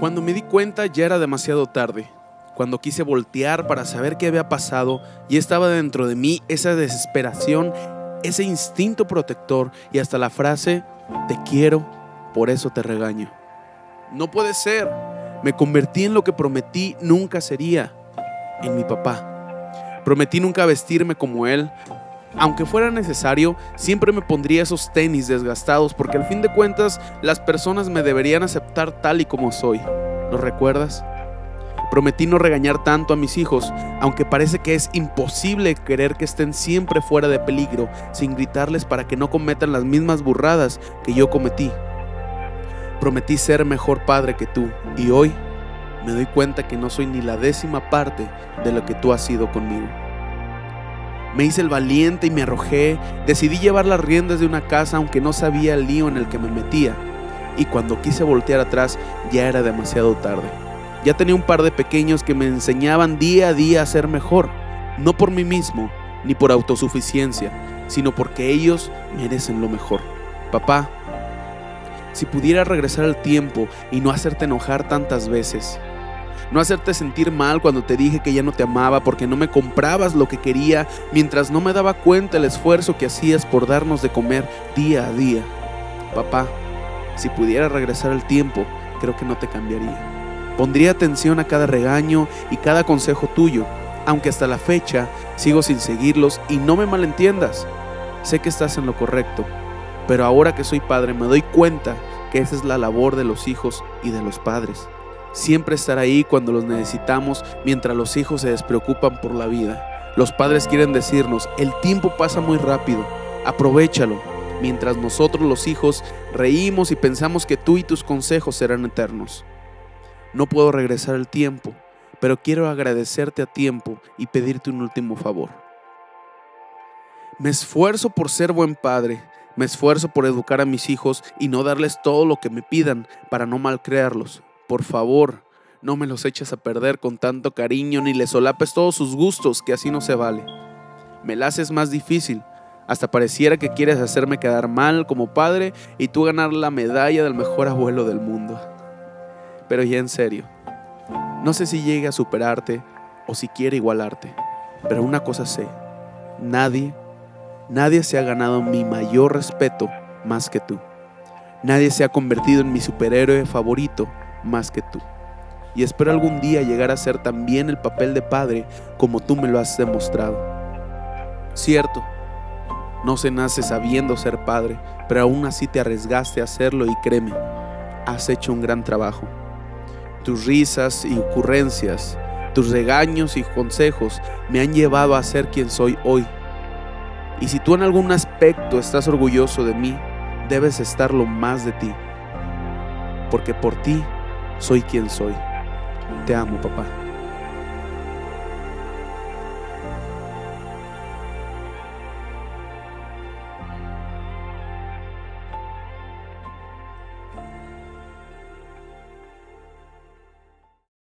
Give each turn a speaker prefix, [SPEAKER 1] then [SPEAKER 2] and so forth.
[SPEAKER 1] Cuando me di cuenta ya era demasiado tarde. Cuando quise voltear para saber qué había pasado y estaba dentro de mí esa desesperación, ese instinto protector y hasta la frase, te quiero, por eso te regaño. No puede ser. Me convertí en lo que prometí nunca sería, en mi papá. Prometí nunca vestirme como él. Aunque fuera necesario, siempre me pondría esos tenis desgastados porque al fin de cuentas las personas me deberían aceptar tal y como soy. ¿Lo recuerdas? Prometí no regañar tanto a mis hijos, aunque parece que es imposible querer que estén siempre fuera de peligro, sin gritarles para que no cometan las mismas burradas que yo cometí. Prometí ser mejor padre que tú, y hoy me doy cuenta que no soy ni la décima parte de lo que tú has sido conmigo. Me hice el valiente y me arrojé, decidí llevar las riendas de una casa aunque no sabía el lío en el que me metía, y cuando quise voltear atrás ya era demasiado tarde. Ya tenía un par de pequeños que me enseñaban día a día a ser mejor, no por mí mismo, ni por autosuficiencia, sino porque ellos merecen lo mejor. Papá, si pudiera regresar al tiempo y no hacerte enojar tantas veces, no hacerte sentir mal cuando te dije que ya no te amaba porque no me comprabas lo que quería mientras no me daba cuenta el esfuerzo que hacías por darnos de comer día a día. Papá, si pudiera regresar al tiempo, creo que no te cambiaría. Pondría atención a cada regaño y cada consejo tuyo, aunque hasta la fecha sigo sin seguirlos y no me malentiendas. Sé que estás en lo correcto, pero ahora que soy padre me doy cuenta que esa es la labor de los hijos y de los padres. Siempre estar ahí cuando los necesitamos mientras los hijos se despreocupan por la vida. Los padres quieren decirnos, el tiempo pasa muy rápido, aprovechalo, mientras nosotros los hijos reímos y pensamos que tú y tus consejos serán eternos. No puedo regresar el tiempo, pero quiero agradecerte a tiempo y pedirte un último favor. Me esfuerzo por ser buen padre, me esfuerzo por educar a mis hijos y no darles todo lo que me pidan para no malcrearlos. Por favor, no me los eches a perder con tanto cariño ni les solapes todos sus gustos, que así no se vale. Me la haces más difícil, hasta pareciera que quieres hacerme quedar mal como padre y tú ganar la medalla del mejor abuelo del mundo. Pero ya en serio, no sé si llegue a superarte o si quiere igualarte, pero una cosa sé, nadie, nadie se ha ganado mi mayor respeto más que tú. Nadie se ha convertido en mi superhéroe favorito más que tú. Y espero algún día llegar a ser también el papel de padre como tú me lo has demostrado. Cierto, no se nace sabiendo ser padre, pero aún así te arriesgaste a hacerlo y créeme, has hecho un gran trabajo tus risas y ocurrencias, tus regaños y consejos me han llevado a ser quien soy hoy. Y si tú en algún aspecto estás orgulloso de mí, debes estarlo más de ti. Porque por ti soy quien soy. Te amo, papá.